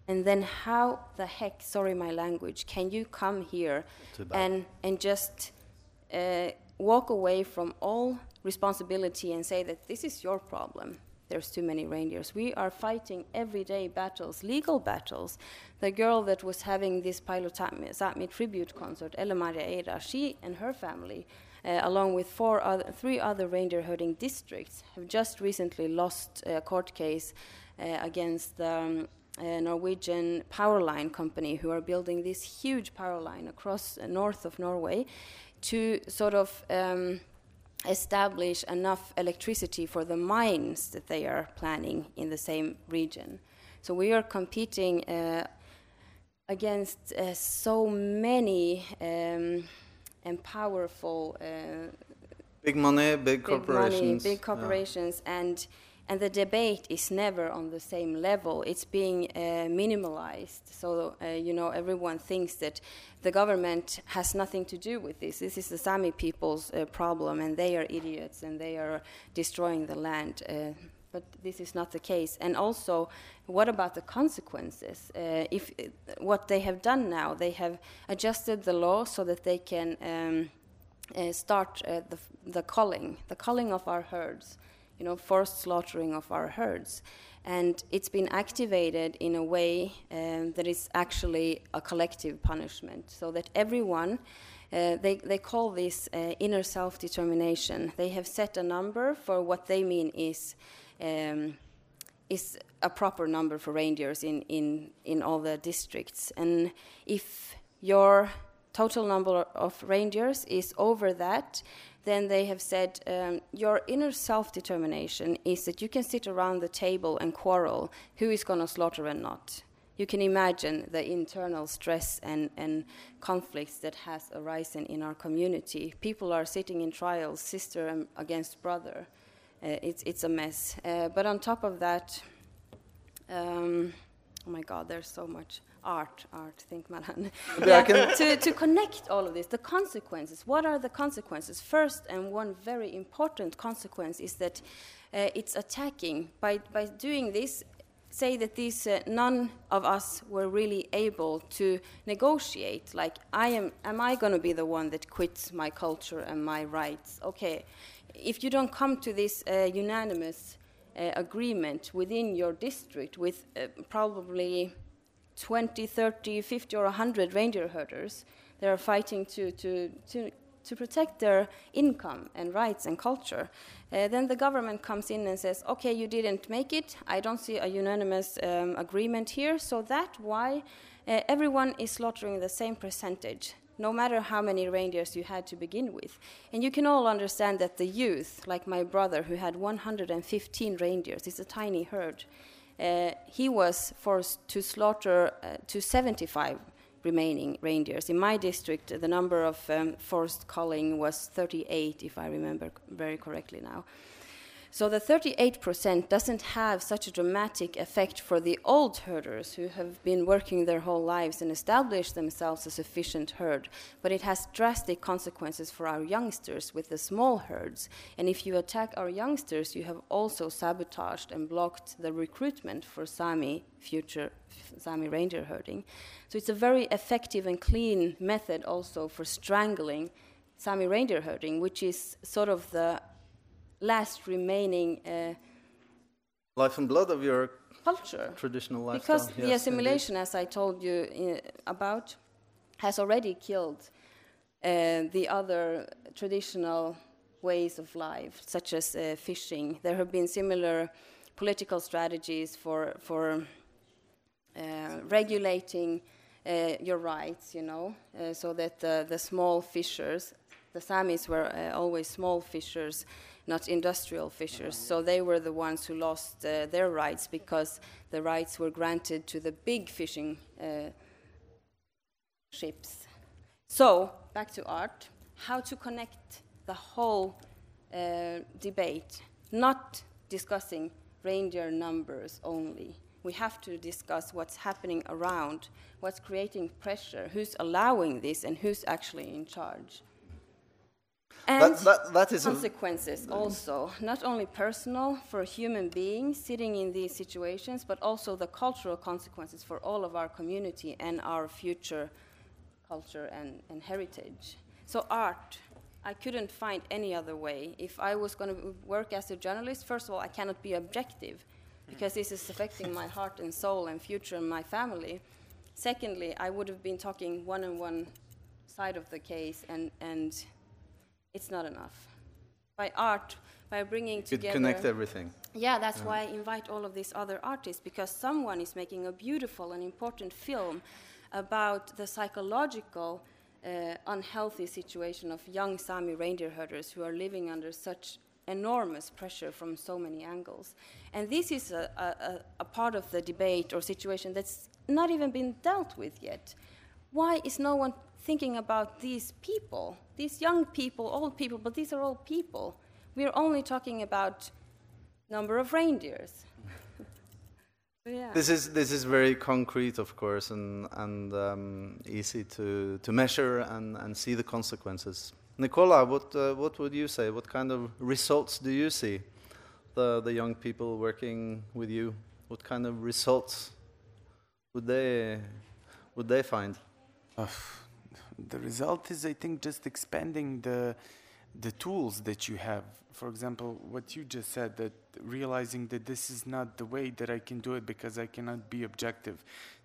[SPEAKER 3] And then, how the heck, sorry my language, can you come here and, and just uh, walk away from all responsibility and say that this is your problem? There's too many reindeers. We are fighting everyday battles, legal battles. The girl that was having this Pile o' Sápmi tribute concert, Ella Maria Eira, she and her family uh, along with four other, three other reindeer herding districts, have just recently lost a court case uh, against the um, uh, Norwegian power line company, who are building this huge power line across uh, north of Norway, to sort of um, establish enough electricity for the mines that they are planning in the same region. So we are competing uh, against uh, so many um, and powerful uh,
[SPEAKER 1] Big money, big
[SPEAKER 3] big
[SPEAKER 1] corporations.
[SPEAKER 3] money, big
[SPEAKER 1] yeah.
[SPEAKER 3] corporations, and and the debate is never on the same level. It's being uh, minimalized. So uh, you know, everyone thinks that the government has nothing to do with this. This is the Sami people's uh, problem, and they are idiots, and they are destroying the land. Uh, but this is not the case. And also, what about the consequences? Uh, if uh, what they have done now, they have adjusted the law so that they can. Um, start the, the culling, the culling of our herds, you know, forced slaughtering of our herds. And it's been activated in a way um, that is actually a collective punishment, so that everyone, uh, they, they call this uh, inner self determination. They have set a number for what they mean is. Um, is a proper number for reindeers in, in, in all the districts. And if your total number of reindeers is over that, then they have said um, your inner self determination is that you can sit around the table and quarrel who is going to slaughter and not. You can imagine the internal stress and, and conflicts that has arisen in our community. People are sitting in trials, sister against brother. Uh, it's, it's a mess. Uh, but on top of that, um, oh my God, there's so much art, art, think Maran.
[SPEAKER 1] Can-
[SPEAKER 3] to, to connect all of this, the consequences. What are the consequences? First, and one very important consequence is that uh, it's attacking. By, by doing this, say that these uh, none of us were really able to negotiate. Like, I am, am I going to be the one that quits my culture and my rights? Okay, if you don't come to this uh, unanimous uh, agreement within your district with uh, probably 20, 30, 50, or 100 reindeer herders that are fighting to, to, to, to protect their income and rights and culture. Uh, then the government comes in and says, okay, you didn't make it. I don't see a unanimous um, agreement here. So that's why uh, everyone is slaughtering the same percentage, no matter how many reindeers you had to begin with. And you can all understand that the youth, like my brother who had 115 reindeers, it's a tiny herd, he was forced to slaughter uh, to 75 remaining reindeers. In my district, the number of um, forced culling was 38, if I remember very correctly now. So the 38% doesn't have such a dramatic effect for the old herders who have been working their whole lives and established themselves as efficient herd, but it has drastic consequences for our youngsters with the small herds. And if you attack our youngsters, you have also sabotaged and blocked the recruitment for Sami future Sami reindeer herding. So it's a very effective and clean method also for strangling Sami reindeer herding, which is sort of the last remaining uh,
[SPEAKER 1] Life and blood of your
[SPEAKER 3] culture.
[SPEAKER 1] traditional lifestyle.
[SPEAKER 3] Because
[SPEAKER 1] yes,
[SPEAKER 3] the
[SPEAKER 1] indeed.
[SPEAKER 3] assimilation, as I told you uh, about, has already killed uh, the other traditional ways of life, such as uh, fishing. There have been similar political strategies for for uh, regulating uh, your rights, you know, uh, so that the, the small fishers, the Samis were uh, always small fishers, not industrial fishers. So they were the ones who lost uh, their rights because the rights were granted to the big fishing uh, ships. So, back to art, how to connect the whole uh, debate, not discussing reindeer numbers only. We have to discuss what's happening around, what's creating pressure, who's allowing this, and who's actually in charge. And
[SPEAKER 1] That, that, that is a,
[SPEAKER 3] consequences also, not only personal for human beings sitting in these situations, but also the cultural consequences for all of our community and our future culture and, and heritage. So, art, I couldn't find any other way. If I was going to work as a journalist, first of all, I cannot be objective because this is affecting my heart and soul and future and my family. Secondly, I would have been talking one on one side of the case and, and it's not enough. By art, by bringing together.
[SPEAKER 1] connect everything.
[SPEAKER 3] Yeah, that's why I invite all of these other artists because someone is making a beautiful and important film about the psychological uh, unhealthy situation of young Sami reindeer herders who are living under such enormous pressure from so many angles. And this is a, a- a part of the debate or situation that's not even been dealt with yet. Why is no one thinking about these people, these young people, old people, but these are all people? We're only talking about number of reindeers. yeah.
[SPEAKER 1] This is this is very concrete, of course, and and um, easy to to measure and, and see the consequences. Nicola, what uh, what would you say? What kind of results do you see? The the young people working with you, what kind of results would they would they find?
[SPEAKER 4] The result is i think just expanding the the tools that you have. For example what you just said that realizing that this is not the way that i can do it because i cannot be objective.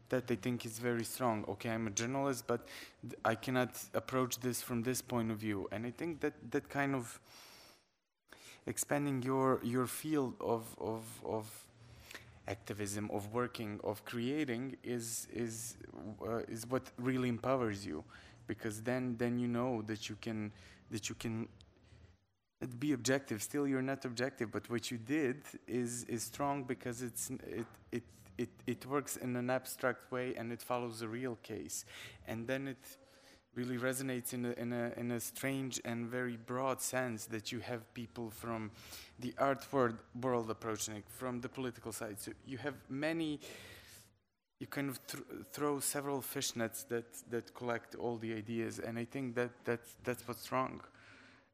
[SPEAKER 4] That i think is very strong. Okay i'm a journalist but i cannot approach this from this point of view. And i think that that kind of expanding your your field of of of activism of working of creating is is uh, is what really empowers you because then then you know that you can that you can be objective still you're not objective but what you did is is strong because it's it it it, it works in an abstract way and it follows a real case and then it really resonates in a, in a, in a strange and very broad sense that you have people from the art world, world approaching it, from the political side. So you have many, you kind of thr throw several fishnets that, that collect all the ideas, and I think that that's, that's what's wrong.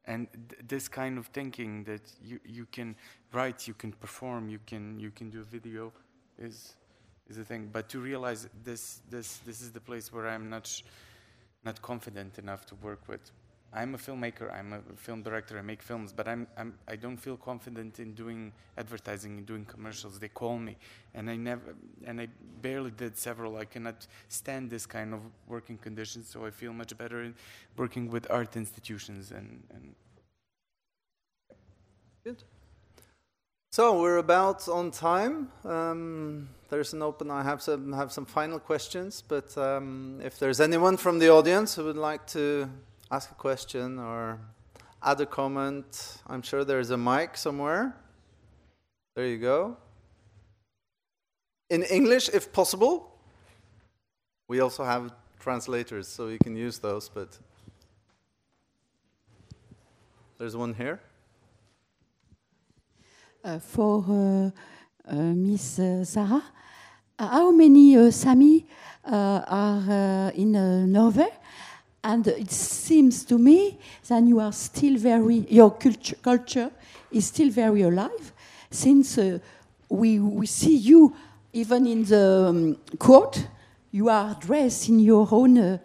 [SPEAKER 4] And th- this kind of thinking that you, you can write, you can perform, you can, you can do a video is, is the thing. But to realize this, this, this is the place where I'm not, not confident enough to work with. I'm a filmmaker, I'm a film director, I make films, but I'm, I'm, I don't feel confident in doing advertising and doing commercials. They call me, and I never, and I barely did several. I cannot stand this kind of working conditions, so I feel much better in working with art institutions and, and Good.
[SPEAKER 1] So we're about on time. Um, there's an open. I have some have some final questions, but um, if there's anyone from the audience who would like to ask a question or add a comment, I'm sure there's a mic somewhere. There you go. In English, if possible. We also have translators, so you can use those. But there's one here.
[SPEAKER 7] Uh, for uh, uh, Miss uh, Sara, uh, how many uh, Sami are in Norway? And it seems to me that you are still very, your culture, culture is still very alive, since uh, we, we see you even in the um, court, you are dressed in your own uh,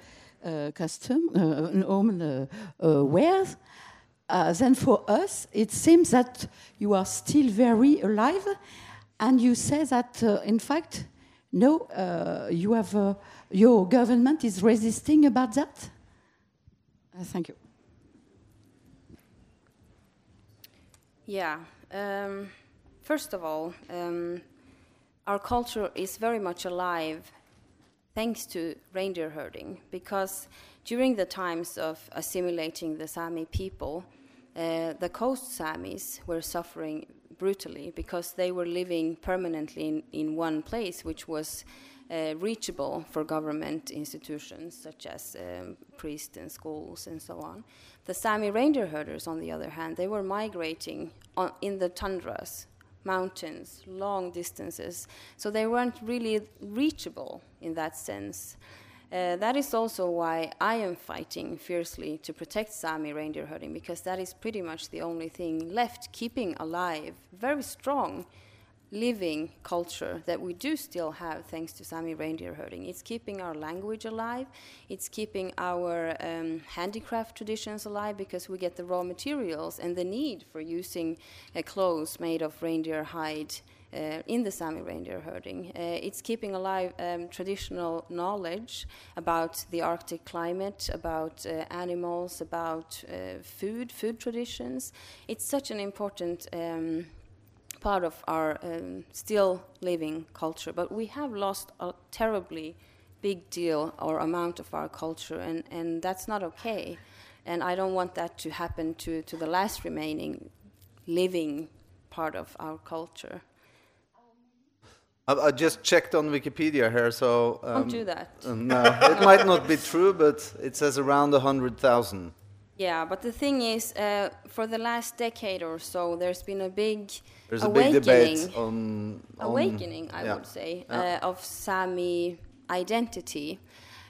[SPEAKER 7] uh, costume, uh, own uh, uh. Uh, then for us, it seems that you are still very alive, and you say that, in fact, no, you have your government is resisting about that. Uh, thank you.
[SPEAKER 3] Yeah. Um, first of all, um, our culture is very much alive thanks to reindeer herding because during the times of assimilating the Sami people, uh, the coast Samis were suffering brutally because they were living permanently in, in one place, which was uh, reachable for government institutions such as um, priests and schools and so on. The Sami reindeer herders, on the other hand, they were migrating on, in the tundras, mountains, long distances, so they weren't really reachable in that sense. Uh, that is also why I am fighting fiercely to protect Sami reindeer herding because that is pretty much the only thing left keeping alive, very strong, living culture that we do still have thanks to Sami reindeer herding. It's keeping our language alive, it's keeping our um, handicraft traditions alive because we get the raw materials and the need for using uh, clothes made of reindeer hide uh, in the Sami reindeer herding. Uh, it's keeping alive um, traditional knowledge about the Arctic climate, about uh, animals, about uh, food, food traditions. It's such an important um, part of our um, still living culture, but we have lost a terribly big deal or amount of our culture, and, and that's not okay. And I don't want that to happen to, to the last remaining living part of our culture.
[SPEAKER 1] I, just checked on Wikipedia here, so. Um,
[SPEAKER 3] Don't do that.
[SPEAKER 1] uh, no, it might not be true, but it says around 100,000.
[SPEAKER 3] Yeah, but the thing is, uh, for the last decade or so, there's been a big
[SPEAKER 1] There's a
[SPEAKER 3] awakening.
[SPEAKER 1] big debate on. on
[SPEAKER 3] awakening, I
[SPEAKER 1] yeah.
[SPEAKER 3] would say,
[SPEAKER 1] Yeah.
[SPEAKER 3] uh, of Sami identity.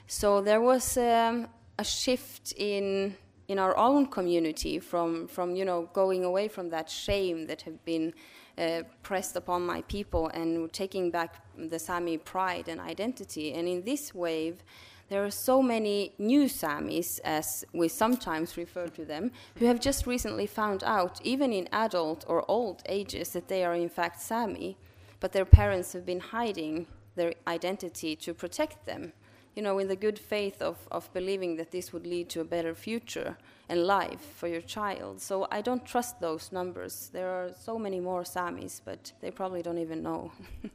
[SPEAKER 3] So there was um, a shift in in our own community from from you know going away from that shame that have been uh, pressed upon my people and taking back the Sami pride and identity. And in this wave, there are so many new Samis, as we sometimes refer to them, who have just recently found out, even in adult or old ages, that they are in fact Sami, but their parents have been hiding their identity to protect them, you know, in the good faith of, of believing that this would lead to a better future and life for your child. So I don't trust those numbers. There are so many more Samis, but they probably don't even know.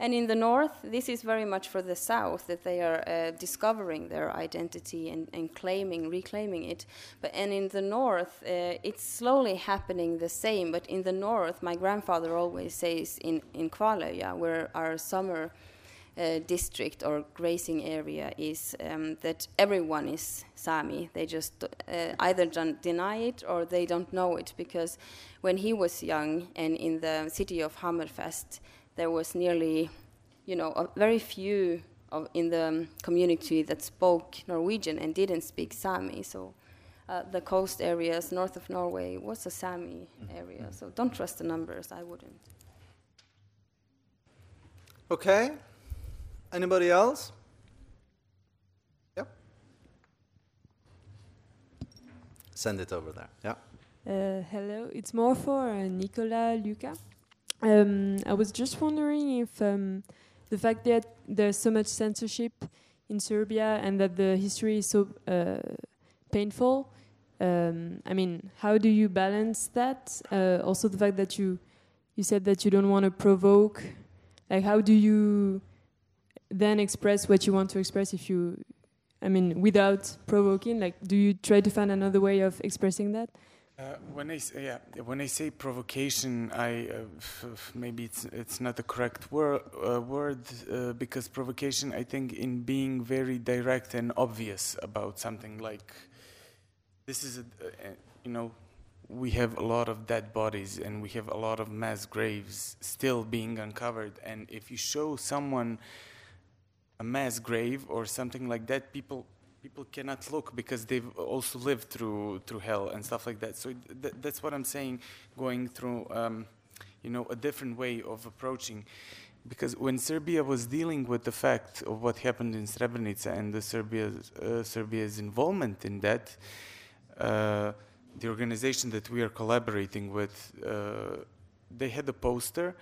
[SPEAKER 3] And in the north, this is very much for the south that they are uh, discovering their identity and, and claiming, reclaiming it. But and in the north, uh, it's slowly happening the same. But in the north, my grandfather always says in in Kvaløya, where our summer uh, district or grazing area is, um, that everyone is Sami. They just uh, either don't deny it or they don't know it because when he was young and in the city of Hammerfest there was nearly, you know, a very few of, in the community that spoke Norwegian and didn't speak Sami. So uh, the coast areas north of Norway was a Sami area. So don't trust the numbers. I wouldn't.
[SPEAKER 1] Okay. Anybody else? Yeah. Send it over there. Yeah.
[SPEAKER 8] Uh, hello, it's more for uh, Nicola Luca. Um, I was just wondering if um, the fact that there's so much censorship in Serbia and that the history is so uh, painful. Um, I mean, how do you balance that? Uh, also, the fact that you you said that you don't want to provoke. Like, how do you then express what you want to express if you, I mean, without provoking? Like, do you try to find another way of expressing that?
[SPEAKER 4] Uh, when I say, yeah, when I say provocation, I uh, maybe it's it's not the correct wor- uh, word uh, because provocation, I think, in being very direct and obvious about something like this is, a, uh, you know, we have a lot of dead bodies and we have a lot of mass graves still being uncovered, and if you show someone a mass grave or something like that, people people cannot look because they've also lived through through hell and stuff like that. So th- that's what I'm saying, going through, um, you know, a different way of approaching. Because when Serbia was dealing with the fact of what happened in Srebrenica and the Serbia's, uh, Serbia's involvement in that, uh, the organization that we are collaborating with, uh, they had a poster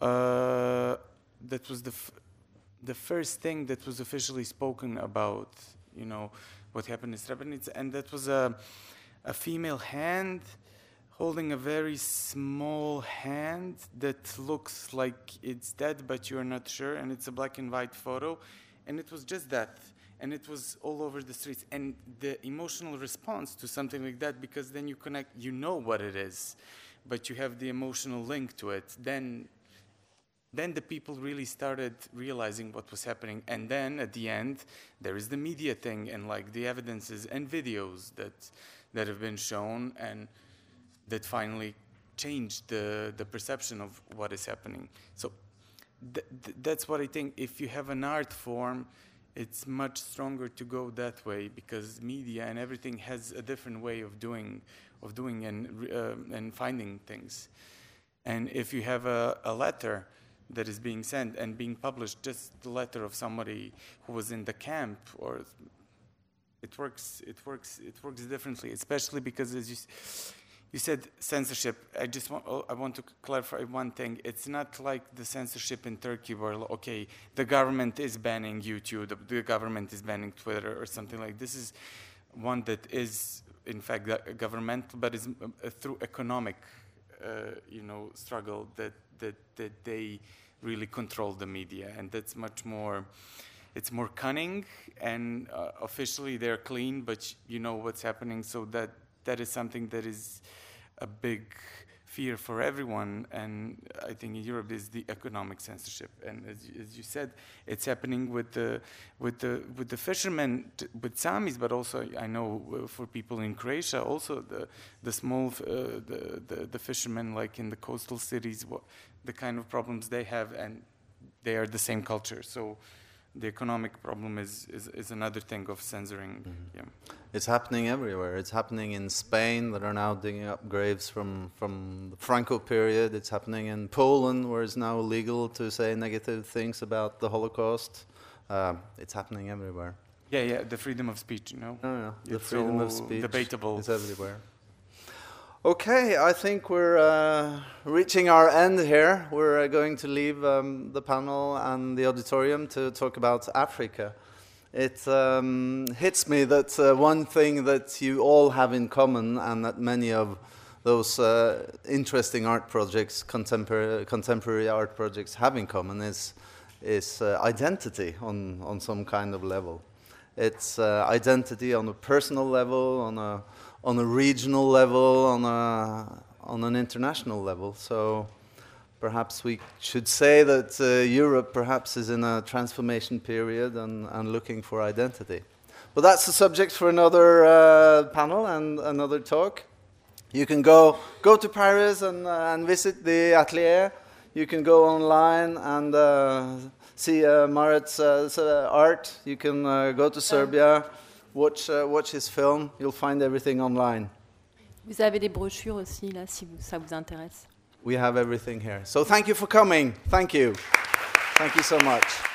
[SPEAKER 4] uh, that was the f- the first thing that was officially spoken about, you know, what happened in Srebrenica, and that was a, a female hand holding a very small hand that looks like it's dead, but you're not sure, and it's a black and white photo, and it was just that, and it was all over the streets, and the emotional response to something like that, because then you connect, you know what it is, but you have the emotional link to it, then then the people really started realizing what was happening. And then at the end there is the media thing and like the evidences and videos that that have been shown and that finally changed the the perception of what is happening. So th- th- that's what i think. If you have an art form it's much stronger to go that way because media and everything has a different way of doing of doing and uh, and finding things. And if you have a, a letter that is being sent and being published, just the letter of somebody who was in the camp, or it works. It works. It works differently, especially because as you, You said censorship. I just want oh, I want to clarify one thing. It's not like the censorship in Turkey where okay, the government is banning YouTube, the, the government is banning Twitter or something like this is one that is in fact governmental but is uh, through economic uh, you know struggle that that that they really control the media and that's much more it's more cunning and uh, officially they're clean but you know what's happening. So that that is something that is a big fear for everyone and i think in europe is the economic censorship. And as, you- as you said it's happening with the with the with the fishermen with samis but also i know uh, for people in croatia also the the small uh, the, the the fishermen like in the coastal cities what the kind of problems they have and they are the same culture. So the economic problem is, is, is another thing of censoring yeah.
[SPEAKER 1] It's happening everywhere. It's happening in Spain that are now digging up graves from, from the Franco period. It's happening in Poland where it's now illegal to say negative things about the Holocaust. Um, it's happening everywhere.
[SPEAKER 4] yeah yeah the freedom of speech you know
[SPEAKER 1] Oh, yeah. The
[SPEAKER 4] It's
[SPEAKER 1] freedom of speech
[SPEAKER 4] debatable.
[SPEAKER 1] is everywhere. Okay, I think we're uh, reaching our end here. We're uh, going to leave um, the panel and the auditorium to talk about Africa. It um, hits me that uh, one thing that you all have in common, and that many of those uh, interesting art projects, contemporary, contemporary art projects, have in common is, is uh, identity on, on some kind of level. It's uh, identity on a personal level, on a, on a regional level, on, a, on an international level. So perhaps we should say that uh, Europe perhaps is in a transformation period and, and looking for identity. But that's the subject for another uh, panel and another talk. You can go, go to Paris and, uh, and visit the atelier. You can go online and uh, see uh, Marit's uh, art. You can uh, go to Serbia, watch, uh, watch his film. You'll find everything online.
[SPEAKER 5] Vous avez des brochures aussi là si vous- ça vous intéresse.
[SPEAKER 1] We have everything here. So thank you for coming. Thank you. Thank you so much.